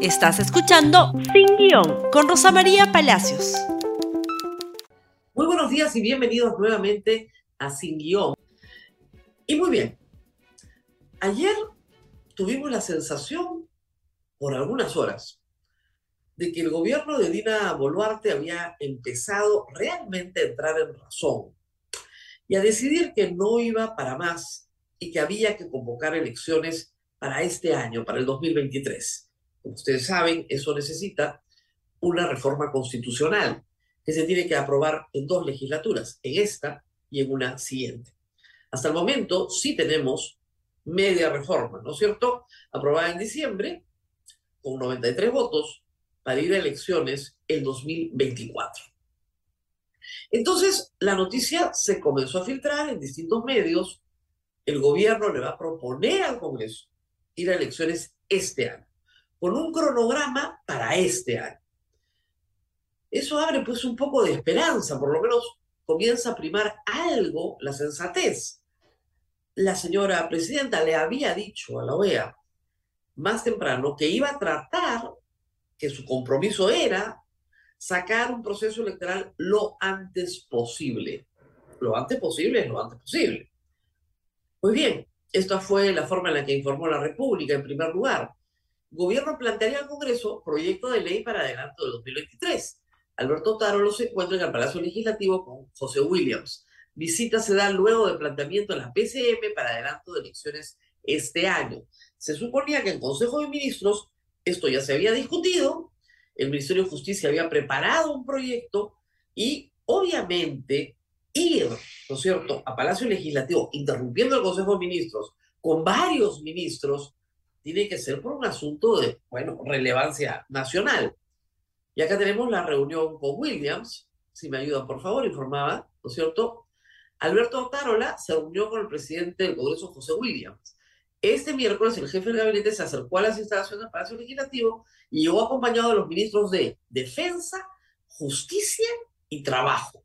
Estás escuchando Sin Guión con Rosa María Palacios. Muy buenos días y bienvenidos nuevamente a Sin Guión. Y muy bien, ayer tuvimos la sensación, por algunas horas, de que el gobierno de Dina Boluarte había empezado realmente a entrar en razón y a decidir que no iba para más y que había que convocar elecciones para este año, para el 2023 ustedes saben, eso necesita una reforma constitucional que se tiene que aprobar en dos legislaturas, en esta y en una siguiente. Hasta el momento sí tenemos media reforma, ¿no es cierto? Aprobada en diciembre con 93 votos para ir a elecciones el 2024. Entonces, la noticia se comenzó a filtrar en distintos medios. El gobierno le va a proponer al Congreso ir a elecciones este año con un cronograma para este año. Eso abre pues un poco de esperanza, por lo menos comienza a primar algo la sensatez. La señora presidenta le había dicho a la OEA más temprano que iba a tratar, que su compromiso era sacar un proceso electoral lo antes posible. Lo antes posible es lo antes posible. Pues bien, esta fue la forma en la que informó la República en primer lugar gobierno plantearía al Congreso proyecto de ley para adelanto de 2023. Alberto Tarolo se encuentra en el Palacio Legislativo con José Williams. Visita se da luego del planteamiento de la PCM para adelanto de elecciones este año. Se suponía que en Consejo de Ministros esto ya se había discutido, el Ministerio de Justicia había preparado un proyecto y obviamente ir, ¿no es cierto?, a Palacio Legislativo, interrumpiendo el Consejo de Ministros con varios ministros, tiene que ser por un asunto de, bueno, relevancia nacional. Y acá tenemos la reunión con Williams, si me ayudan por favor, informaba, ¿no es cierto? Alberto Otárola se reunió con el presidente del Congreso, José Williams. Este miércoles el jefe del gabinete se acercó a las instalaciones del Palacio Legislativo y llegó acompañado de los ministros de Defensa, Justicia y Trabajo.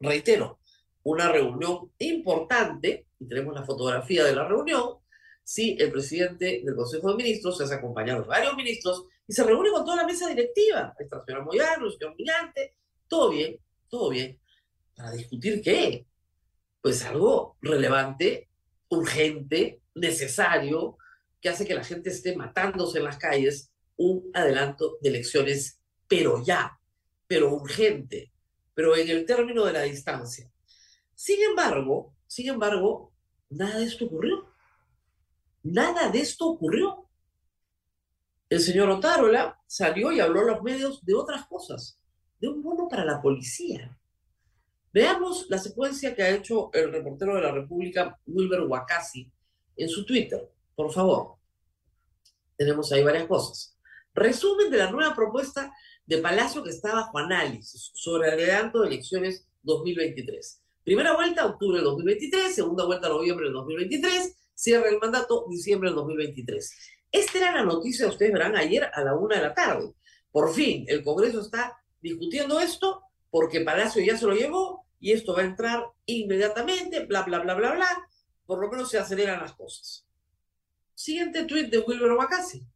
Reitero, una reunión importante, y tenemos la fotografía de la reunión, si el presidente del Consejo de Ministros se hace acompañado de varios ministros y se reúne con toda la mesa directiva, el señor Moyano, el señor Brillante, todo bien, todo bien, para discutir qué, pues algo relevante, urgente, necesario, que hace que la gente esté matándose en las calles, un adelanto de elecciones, pero ya, pero urgente, pero en el término de la distancia. Sin embargo, sin embargo, nada de esto ocurrió. Nada de esto ocurrió. El señor Otárola salió y habló a los medios de otras cosas, de un bono para la policía. Veamos la secuencia que ha hecho el reportero de la República, Wilber Wakasi, en su Twitter, por favor. Tenemos ahí varias cosas. Resumen de la nueva propuesta de Palacio que está bajo análisis sobre el adelanto de elecciones 2023. Primera vuelta, octubre de 2023, segunda vuelta, noviembre de 2023, cierra el mandato diciembre del 2023. Esta era la noticia, ustedes verán, ayer a la una de la tarde. Por fin, el Congreso está discutiendo esto porque Palacio ya se lo llevó y esto va a entrar inmediatamente, bla, bla, bla, bla, bla. Por lo menos se aceleran las cosas. Siguiente tuit de Wilber Macasi.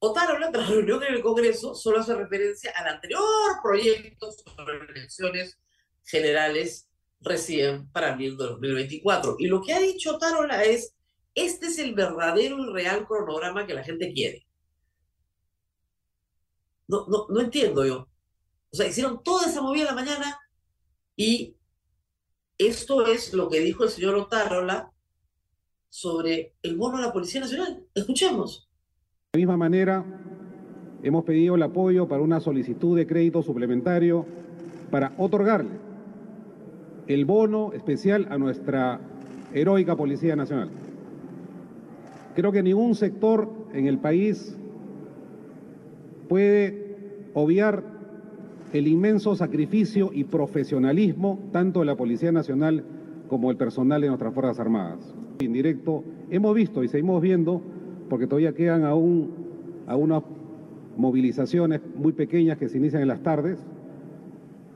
Otarola, tras reunión en el Congreso, solo hace referencia al anterior proyecto sobre elecciones generales recién para abril de 2024. Y lo que ha dicho Tarola es, este es el verdadero y real cronograma que la gente quiere. No, no, no entiendo yo. O sea, hicieron toda esa movida en la mañana y esto es lo que dijo el señor Otárola sobre el bono a la Policía Nacional. Escuchemos. De la misma manera, hemos pedido el apoyo para una solicitud de crédito suplementario para otorgarle el bono especial a nuestra heroica Policía Nacional. Creo que ningún sector en el país puede obviar el inmenso sacrificio y profesionalismo tanto de la Policía Nacional como el personal de nuestras Fuerzas Armadas. En directo hemos visto y seguimos viendo, porque todavía quedan aún algunas movilizaciones muy pequeñas que se inician en las tardes,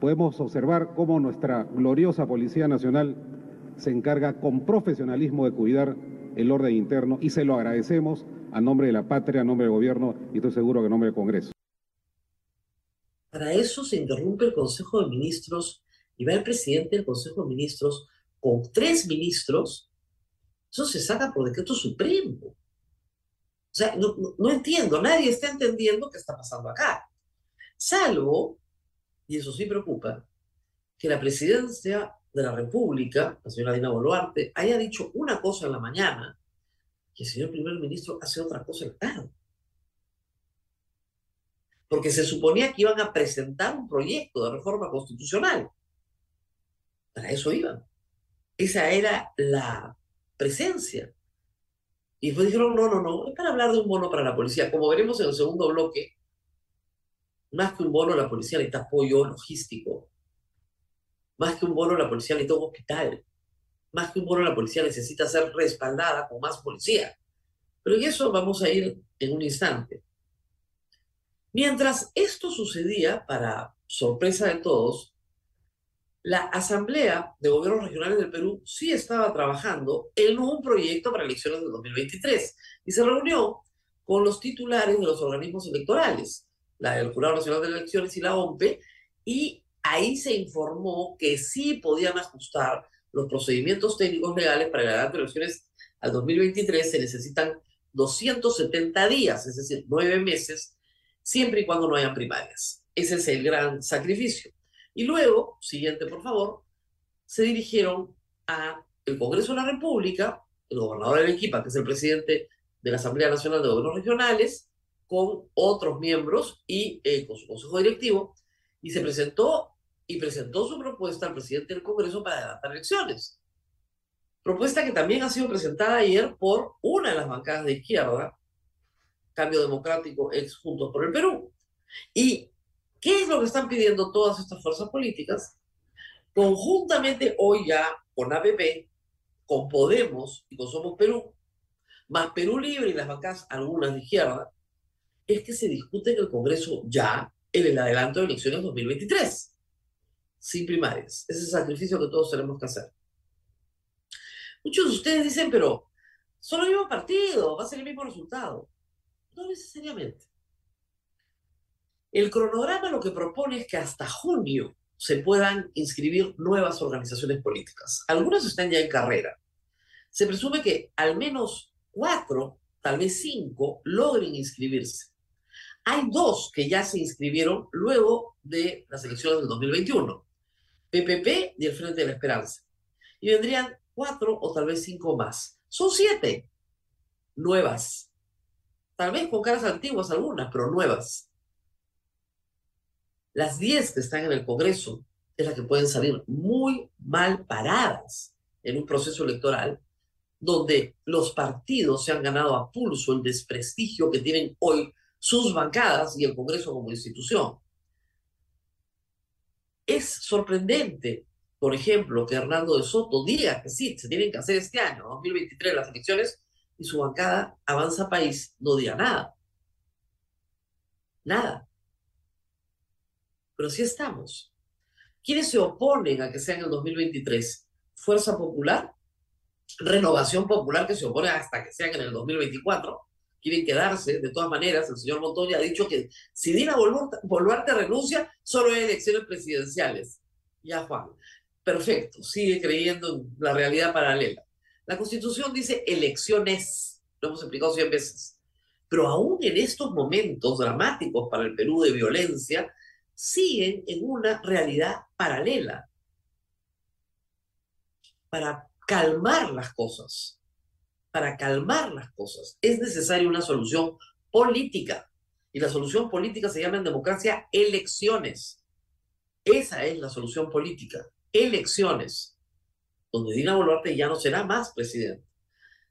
podemos observar cómo nuestra gloriosa Policía Nacional se encarga con profesionalismo de cuidar el orden interno y se lo agradecemos a nombre de la patria, a nombre del gobierno y estoy seguro que a nombre del Congreso. Para eso se interrumpe el Consejo de Ministros y va el presidente del Consejo de Ministros con tres ministros. Eso se saca por decreto supremo. O sea, no, no entiendo, nadie está entendiendo qué está pasando acá. Salvo, y eso sí preocupa, que la presidencia de la República, la señora Dina Boluarte, haya dicho una cosa en la mañana y el señor primer ministro hace otra cosa en tarde. Porque se suponía que iban a presentar un proyecto de reforma constitucional. Para eso iban. Esa era la presencia. Y después dijeron, no, no, no, es para hablar de un bono para la policía. Como veremos en el segundo bloque, más que un bono, la policía necesita apoyo logístico más que un bono, la policía necesita un hospital. Más que un bono, la policía necesita ser respaldada con más policía. Pero en eso vamos a ir en un instante. Mientras esto sucedía, para sorpresa de todos, la Asamblea de Gobiernos Regionales del Perú sí estaba trabajando en un proyecto para elecciones del 2023 y se reunió con los titulares de los organismos electorales, la del Jurado Nacional de Elecciones y la OMPE, y ahí se informó que sí podían ajustar los procedimientos técnicos legales para la de elecciones al 2023. Se necesitan 270 días, es decir, nueve meses, siempre y cuando no hayan primarias. Ese es el gran sacrificio. Y luego, siguiente por favor, se dirigieron a el Congreso de la República, el gobernador de Arequipa, que es el presidente de la Asamblea Nacional de Gobiernos Regionales, con otros miembros y eh, con su consejo directivo, y se presentó y presentó su propuesta al presidente del Congreso para adelantar elecciones. Propuesta que también ha sido presentada ayer por una de las bancadas de izquierda, Cambio Democrático, ex Juntos por el Perú. ¿Y qué es lo que están pidiendo todas estas fuerzas políticas? Conjuntamente hoy ya con APP, con Podemos y con Somos Perú, más Perú Libre y las bancadas, algunas de izquierda, es que se discute en el Congreso ya en el adelanto de elecciones 2023 sin primarias. Ese es el sacrificio que todos tenemos que hacer. Muchos de ustedes dicen, pero solo el mismo partido, va a ser el mismo resultado. No necesariamente. El cronograma lo que propone es que hasta junio se puedan inscribir nuevas organizaciones políticas. Algunas están ya en carrera. Se presume que al menos cuatro, tal vez cinco, logren inscribirse. Hay dos que ya se inscribieron luego de las elecciones del 2021. PPP y el Frente de la Esperanza. Y vendrían cuatro o tal vez cinco más. Son siete nuevas. Tal vez con caras antiguas algunas, pero nuevas. Las diez que están en el Congreso es las que pueden salir muy mal paradas en un proceso electoral donde los partidos se han ganado a pulso el desprestigio que tienen hoy sus bancadas y el Congreso como institución. Es sorprendente, por ejemplo, que Hernando de Soto diga que sí, se tienen que hacer este año, 2023, las elecciones, y su bancada Avanza País no diga nada. Nada. Pero sí estamos. ¿Quiénes se oponen a que sea en el 2023? Fuerza Popular, Renovación Popular que se opone hasta que sean en el 2024, quieren quedarse. De todas maneras, el señor Montoya ha dicho que si Dina Boluarte renuncia, solo hay elecciones presidenciales. Ya, Juan. Perfecto, sigue creyendo en la realidad paralela. La Constitución dice elecciones, lo hemos explicado cien veces. Pero aún en estos momentos dramáticos para el Perú de violencia, siguen en una realidad paralela para calmar las cosas para calmar las cosas. Es necesaria una solución política. Y la solución política se llama en democracia elecciones. Esa es la solución política. Elecciones. Donde Dina Boluarte ya no será más presidente.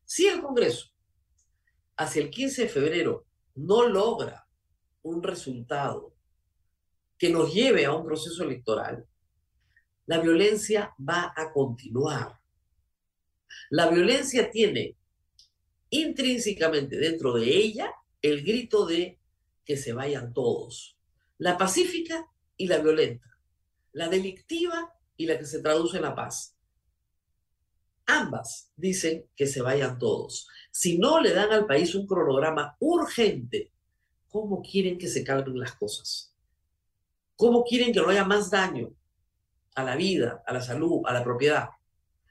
Si el Congreso hacia el 15 de febrero no logra un resultado que nos lleve a un proceso electoral, la violencia va a continuar. La violencia tiene intrínsecamente dentro de ella el grito de que se vayan todos. La pacífica y la violenta. La delictiva y la que se traduce en la paz. Ambas dicen que se vayan todos. Si no le dan al país un cronograma urgente, ¿cómo quieren que se calmen las cosas? ¿Cómo quieren que no haya más daño a la vida, a la salud, a la propiedad?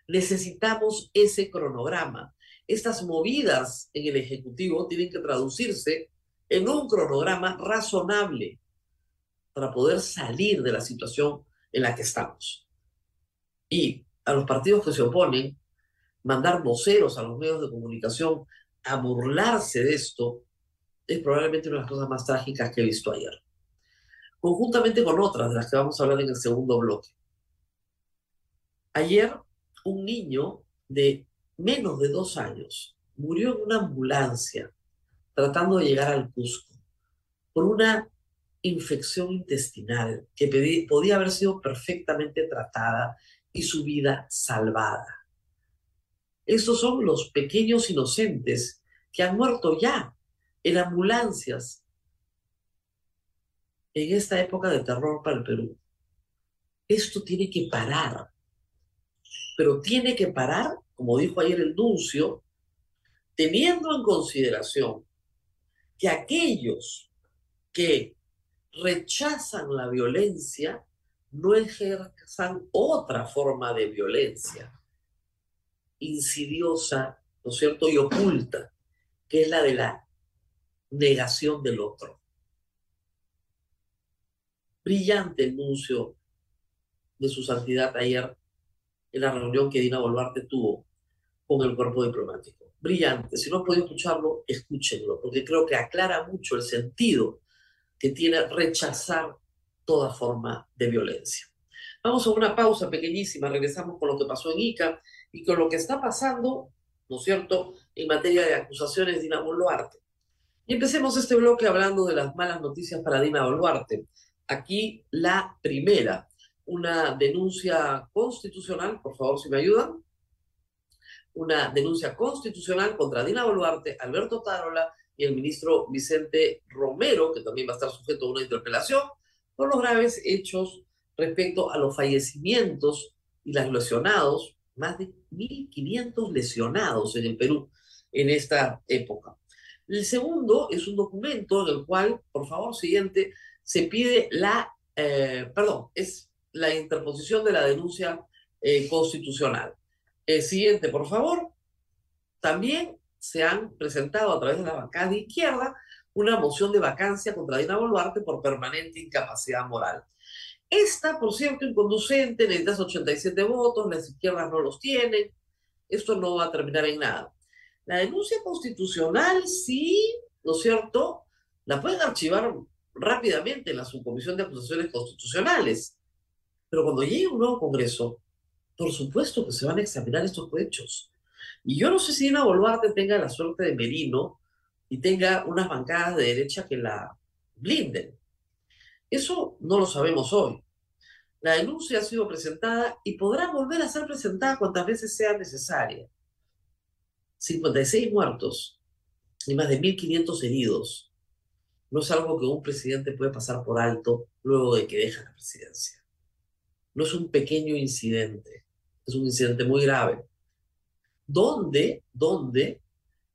Necesitamos ese cronograma. Estas movidas en el Ejecutivo tienen que traducirse en un cronograma razonable para poder salir de la situación en la que estamos. Y a los partidos que se oponen, mandar voceros a los medios de comunicación a burlarse de esto es probablemente una de las cosas más trágicas que he visto ayer. Conjuntamente con otras de las que vamos a hablar en el segundo bloque. Ayer, un niño de menos de dos años murió en una ambulancia tratando de llegar al Cusco por una infección intestinal que podía haber sido perfectamente tratada y su vida salvada. Estos son los pequeños inocentes que han muerto ya en ambulancias en esta época de terror para el Perú. Esto tiene que parar, pero tiene que parar, como dijo ayer el Nuncio, teniendo en consideración que aquellos que rechazan la violencia no ejerzan otra forma de violencia insidiosa, ¿no es cierto?, y oculta, que es la de la negación del otro. Brillante anuncio de su santidad ayer en la reunión que Dina Boluarte tuvo con el cuerpo diplomático. Brillante. Si no han podido escucharlo, escúchenlo, porque creo que aclara mucho el sentido que tiene rechazar toda forma de violencia. Vamos a una pausa pequeñísima, regresamos con lo que pasó en Ica y con lo que está pasando, ¿no es cierto?, en materia de acusaciones de Dina Boluarte. Y empecemos este bloque hablando de las malas noticias para Dina Boluarte. Aquí la primera, una denuncia constitucional, por favor, si me ayudan, una denuncia constitucional contra Dina Boluarte, Alberto Tarola y el ministro Vicente Romero, que también va a estar sujeto a una interpelación, por los graves hechos respecto a los fallecimientos y las lesionados más de 1.500 lesionados en el Perú en esta época. El segundo es un documento en el cual, por favor, siguiente, se pide la, eh, perdón, es la interposición de la denuncia eh, constitucional. Siguiente, por favor. También se han presentado a través de la bancada de izquierda una moción de vacancia contra Dina Boluarte por permanente incapacidad moral. Esta, por cierto, inconducente, necesitas 87 votos, las izquierdas no los tienen, esto no va a terminar en nada. La denuncia constitucional, sí, ¿no es cierto? La pueden archivar rápidamente en la subcomisión de acusaciones constitucionales, pero cuando llegue un nuevo Congreso, por supuesto que se van a examinar estos hechos. Y yo no sé si Dina Boluarte tenga la suerte de Merino y tenga unas bancadas de derecha que la blinden. Eso no lo sabemos hoy. La denuncia ha sido presentada y podrá volver a ser presentada cuantas veces sea necesaria. 56 muertos y más de 1.500 heridos no es algo que un presidente puede pasar por alto luego de que deja la presidencia. No es un pequeño incidente, es un incidente muy grave, donde, donde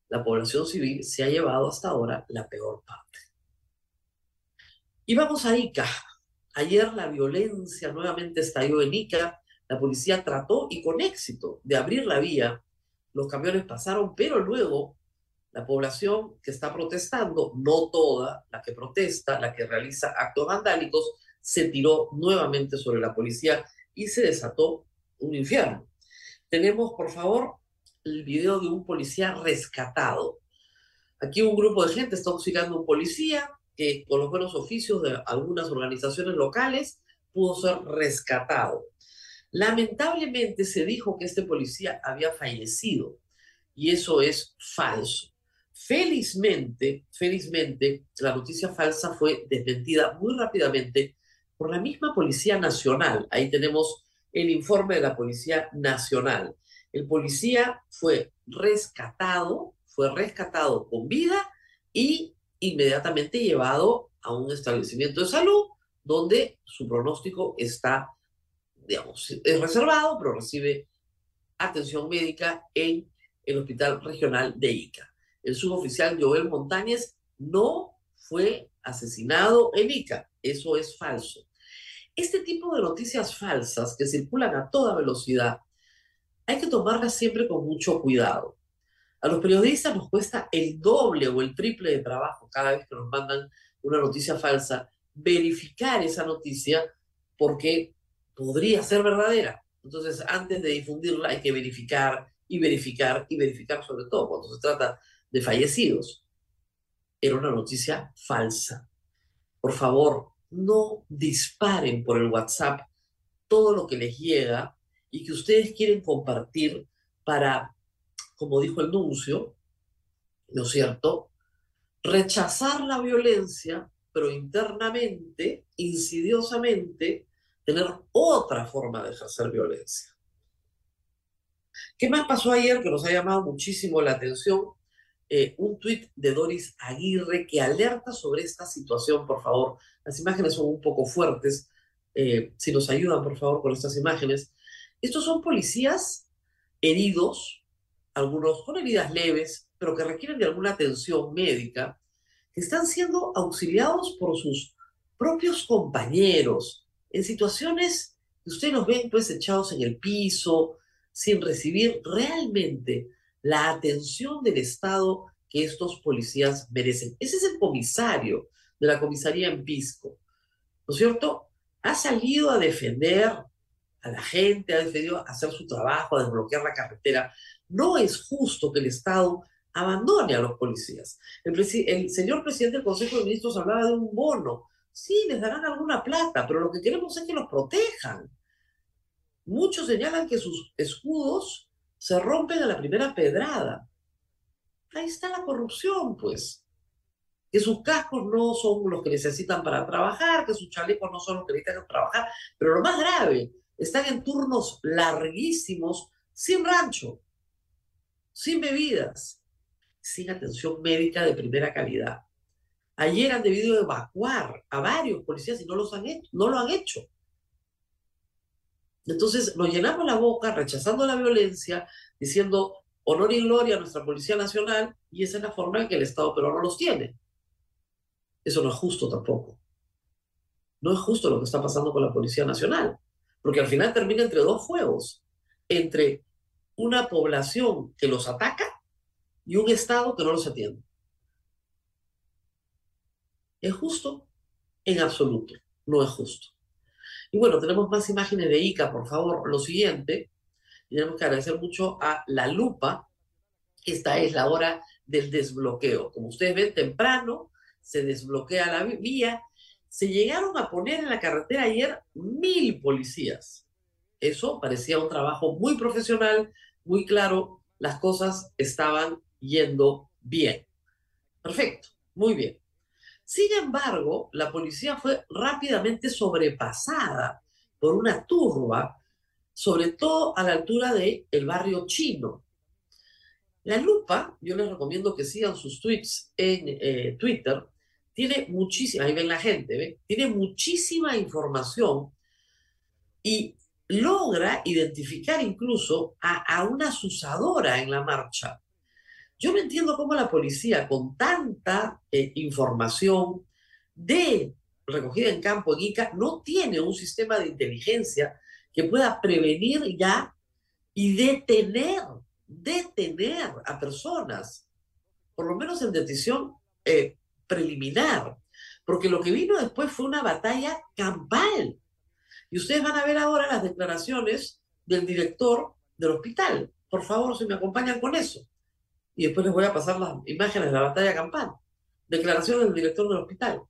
la población civil se ha llevado hasta ahora la peor parte. Y vamos a Ica. Ayer la violencia nuevamente estalló en Ica. La policía trató y con éxito de abrir la vía. Los camiones pasaron, pero luego la población que está protestando, no toda, la que protesta, la que realiza actos vandálicos, se tiró nuevamente sobre la policía y se desató un infierno. Tenemos, por favor, el video de un policía rescatado. Aquí un grupo de gente está auxiliando a un policía, que con los buenos oficios de algunas organizaciones locales pudo ser rescatado. Lamentablemente se dijo que este policía había fallecido y eso es falso. Felizmente, felizmente, la noticia falsa fue desmentida muy rápidamente por la misma Policía Nacional. Ahí tenemos el informe de la Policía Nacional. El policía fue rescatado, fue rescatado con vida y inmediatamente llevado a un establecimiento de salud donde su pronóstico está, digamos, es reservado, pero recibe atención médica en el Hospital Regional de Ica. El suboficial Joel Montañez no fue asesinado en Ica. Eso es falso. Este tipo de noticias falsas que circulan a toda velocidad, hay que tomarlas siempre con mucho cuidado. A los periodistas nos cuesta el doble o el triple de trabajo cada vez que nos mandan una noticia falsa, verificar esa noticia porque podría ser verdadera. Entonces, antes de difundirla hay que verificar y verificar y verificar, sobre todo cuando se trata de fallecidos. Era una noticia falsa. Por favor, no disparen por el WhatsApp todo lo que les llega y que ustedes quieren compartir para, como dijo el nuncio, ¿no es cierto?, rechazar la violencia, pero internamente, insidiosamente, tener otra forma de ejercer violencia. ¿Qué más pasó ayer que nos ha llamado muchísimo la atención? Eh, un tuit de Doris Aguirre que alerta sobre esta situación, por favor. Las imágenes son un poco fuertes. Eh, si nos ayudan, por favor, con estas imágenes. Estos son policías heridos, algunos con heridas leves, pero que requieren de alguna atención médica, que están siendo auxiliados por sus propios compañeros en situaciones que ustedes los ven pues echados en el piso, sin recibir realmente la atención del Estado que estos policías merecen. Ese es el comisario de la comisaría en Pisco, ¿no es cierto? Ha salido a defender a la gente, ha defendido a hacer su trabajo, a desbloquear la carretera. No es justo que el Estado abandone a los policías. El, el, señor presidente del Consejo de Ministros hablaba de un bono. Sí, les darán alguna plata, pero lo que queremos es que los protejan. Muchos señalan que sus escudos se rompen a la primera pedrada. Ahí está la corrupción, pues. Que sus cascos no son los que necesitan para trabajar, que sus chalecos no son los que necesitan para trabajar. Pero lo más grave, están en turnos larguísimos, sin rancho, sin bebidas, sin atención médica de primera calidad. Ayer han debido evacuar a varios policías y no, los han hecho, no lo han hecho. Entonces nos llenamos la boca rechazando la violencia, diciendo honor y gloria a nuestra Policía Nacional, y esa es la forma en que el Estado peruano los tiene. Eso no es justo tampoco. No es justo lo que está pasando con la Policía Nacional, porque al final termina entre dos fuegos, entre una población que los ataca y un Estado que no los atiende. ¿Es justo? En absoluto, no es justo. Y bueno, tenemos más imágenes de ICA, por favor. Lo siguiente, tenemos que agradecer mucho a La Lupa. Esta es la hora del desbloqueo. Como ustedes ven, temprano se desbloquea la vía. Se llegaron a poner en la carretera ayer mil policías. Eso parecía un trabajo muy profesional, muy claro. Las cosas estaban yendo bien. Perfecto, muy bien. Sin embargo, la policía fue rápidamente sobrepasada por una turba, sobre todo a la altura del el barrio chino. La lupa, yo les recomiendo que sigan sus tweets en eh, Twitter, tiene muchísima, ahí ven la gente, tiene muchísima información y logra identificar incluso a, a una susadora en la marcha. Yo no entiendo cómo la policía, con tanta eh, información de recogida en campo en ICA, no tiene un sistema de inteligencia que pueda prevenir ya y detener, detener a personas, por lo menos en detención eh, preliminar, porque lo que vino después fue una batalla campal. Y ustedes van a ver ahora las declaraciones del director del hospital. Por favor, si me acompañan con eso y después les voy a pasar las imágenes de la batalla campal. Declaración del director del hospital.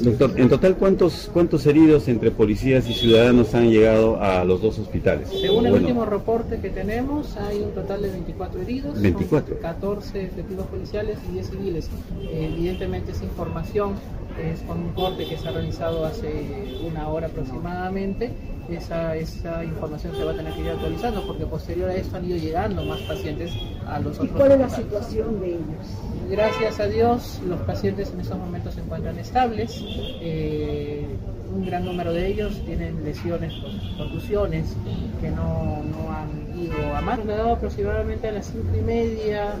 Doctor, en total, ¿cuántos, ¿cuántos heridos entre policías y ciudadanos han llegado a los dos hospitales? Según el último reporte que tenemos, hay un total de 24 heridos, 24. 14 efectivos policiales y 10 civiles. evidentemente, esa información es con un corte que se ha realizado hace una hora aproximadamente esa, esa información se va a tener que ir actualizando porque posterior a esto han ido llegando más pacientes a los otros. ¿Y cuál es la situación de ellos? Gracias a Dios, los pacientes en estos momentos se encuentran estables. Eh, un gran número de ellos tienen lesiones, contusiones, que no, no han ido a más. Me dado aproximadamente a las cinco y media,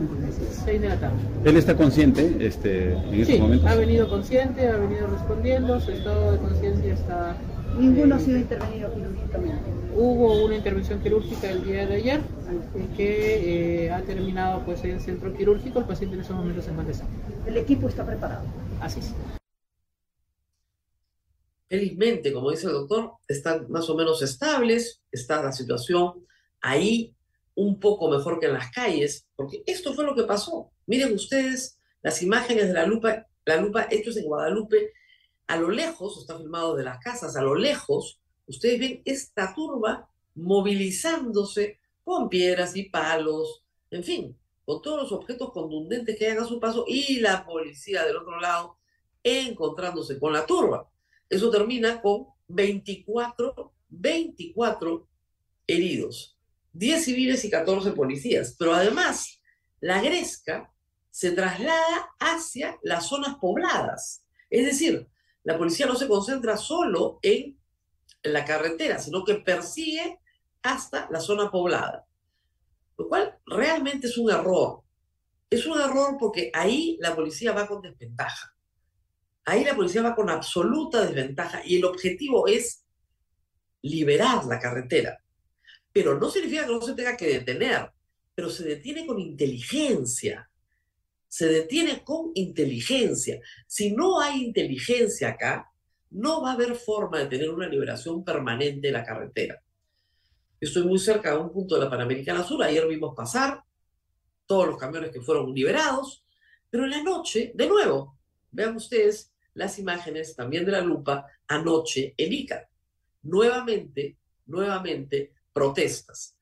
seis de la tarde. ¿Él está consciente este, en estos Sí, momentos? ha venido consciente, ha venido respondiendo, su estado de conciencia está... Ninguno ha sido intervenido quirúrgicamente. Hubo una intervención quirúrgica el día de ayer eh, que eh, ha terminado pues en el centro quirúrgico. El paciente en estos momentos se encuentra sano. El equipo está preparado. Así es. Felizmente, como dice el doctor, están más o menos estables, está la situación ahí un poco mejor que en las calles, porque esto fue lo que pasó. Miren ustedes las imágenes de la lupa, la lupa hechos en Guadalupe, a lo lejos, está filmado de las casas, a lo lejos, ustedes ven esta turba movilizándose con piedras y palos, en fin, con todos los objetos contundentes que hagan a su paso y la policía del otro lado encontrándose con la turba. Eso termina con 24, 24 heridos, 10 civiles y 14 policías. Pero además, la Gresca se traslada hacia las zonas pobladas. Es decir, la policía no se concentra solo en la carretera, sino que persigue hasta la zona poblada. Lo cual realmente es un error. Es un error porque ahí la policía va con desventaja. Ahí la policía va con absoluta desventaja y el objetivo es liberar la carretera. Pero no significa que no se tenga que detener, pero se detiene con inteligencia. Se detiene con inteligencia. Si no hay inteligencia acá, no va a haber forma de tener una liberación permanente de la carretera. Estoy muy cerca de un punto de la Panamericana Sur, ayer vimos pasar todos los camiones que fueron liberados, pero en la noche, de nuevo, vean ustedes las imágenes también de la lupa anoche en Ica. Nuevamente, nuevamente, protestas.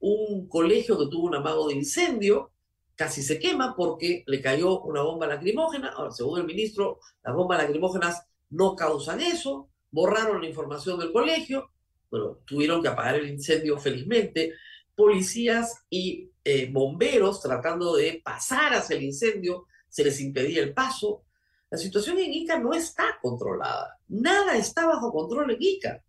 Un colegio que tuvo un amago de incendio casi se quema porque le cayó una bomba lacrimógena. Ahora, según el ministro, las bombas lacrimógenas no causan eso. Borraron la información del colegio. Bueno, tuvieron que apagar el incendio felizmente. Policías y eh, bomberos tratando de pasar hacia el incendio, se les impedía el paso. La situación en Ica no está controlada. Nada está bajo control en Ica.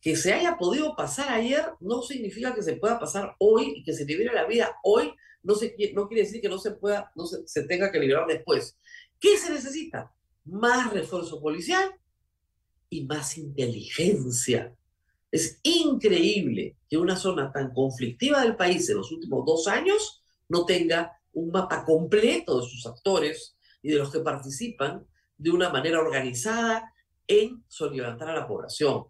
Que se haya podido pasar ayer no significa que se pueda pasar hoy y que se libere la vida hoy. No, se, no quiere decir que no se pueda, no se, tenga que liberar después. ¿Qué se necesita? Más refuerzo policial y más inteligencia. Es increíble que una zona tan conflictiva del país en los últimos dos años no tenga un mapa completo de sus actores y de los que participan de una manera organizada en solidarizar a la población.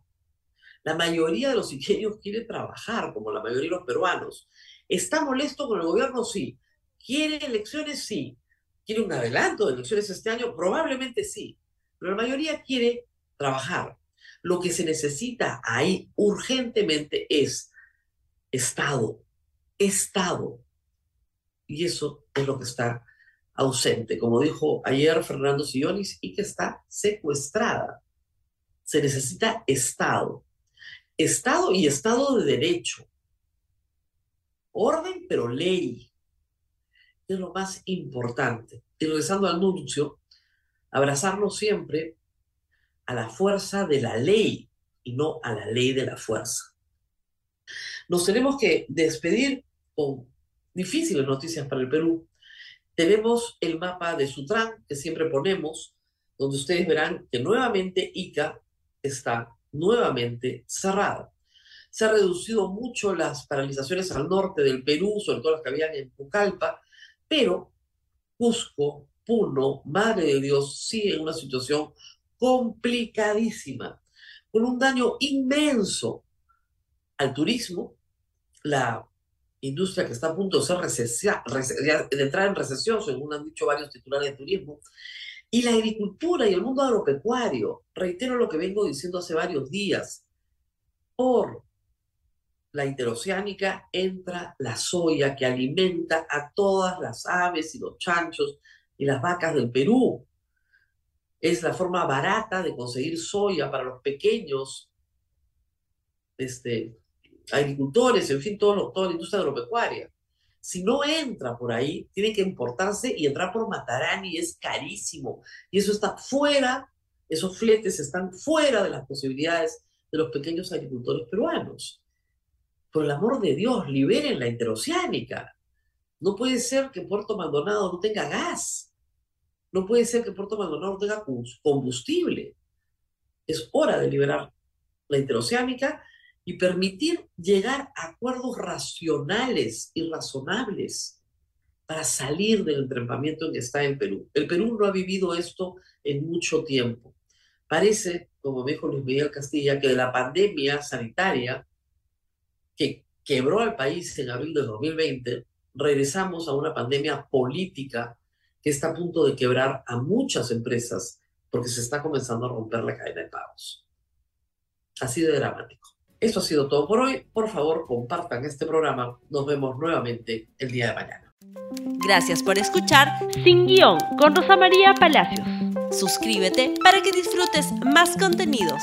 La mayoría de los iqueños quiere trabajar, como la mayoría de los peruanos. ¿Está molesto con el gobierno? Sí. ¿Quiere elecciones? Sí. ¿Quiere un adelanto de elecciones este año? Probablemente sí. Pero la mayoría quiere trabajar. Lo que se necesita ahí urgentemente es Estado. Estado. Y eso es lo que está ausente, como dijo ayer Fernando Sillonis, y que está secuestrada. Se necesita Estado. Estado y Estado de Derecho. Orden, pero ley. Es lo más importante. Y regresando al nuncio, abrazarnos siempre a la fuerza de la ley y no a la ley de la fuerza. Nos tenemos que despedir con difíciles noticias para el Perú. Tenemos el mapa de Sutran que siempre ponemos, donde ustedes verán que nuevamente Ica está nuevamente cerrada. Se han reducido mucho las paralizaciones al norte del Perú, sobre todo las que habían en Pucallpa, pero Cusco, Puno, Madre de Dios, sigue en una situación complicadísima, con un daño inmenso al turismo, la industria que está a punto de, ser de entrar en recesión, según han dicho varios titulares de turismo, y la agricultura y el mundo agropecuario. Reitero lo que vengo diciendo hace varios días. Por la interoceánica entra la soya que alimenta a todas las aves y los chanchos y las vacas del Perú. Es la forma barata de conseguir soya para los pequeños este, agricultores, en fin, toda la industria agropecuaria. Si no entra por ahí, tiene que importarse y entrar por Matarani es carísimo. Y eso está fuera, esos fletes están fuera de las posibilidades de los pequeños agricultores peruanos. Por el amor de Dios, liberen la interoceánica. No puede ser que Puerto Maldonado no tenga gas. No puede ser que Puerto Maldonado no tenga combustible. Es hora de liberar la interoceánica y permitir llegar a acuerdos racionales y razonables para salir del entrampamiento en que está el Perú. El Perú no ha vivido esto en mucho tiempo. Parece, como dijo Luis Miguel Castilla, que de la pandemia sanitaria que quebró al país en abril de 2020, regresamos a una pandemia política que está a punto de quebrar a muchas empresas porque se está comenzando a romper la cadena de pagos. Así de dramático. Eso ha sido todo por hoy. Por favor, compartan este programa. Nos vemos nuevamente el día de mañana. Gracias por escuchar Sin Guión con Rosa María Palacios. Suscríbete para que disfrutes más contenidos.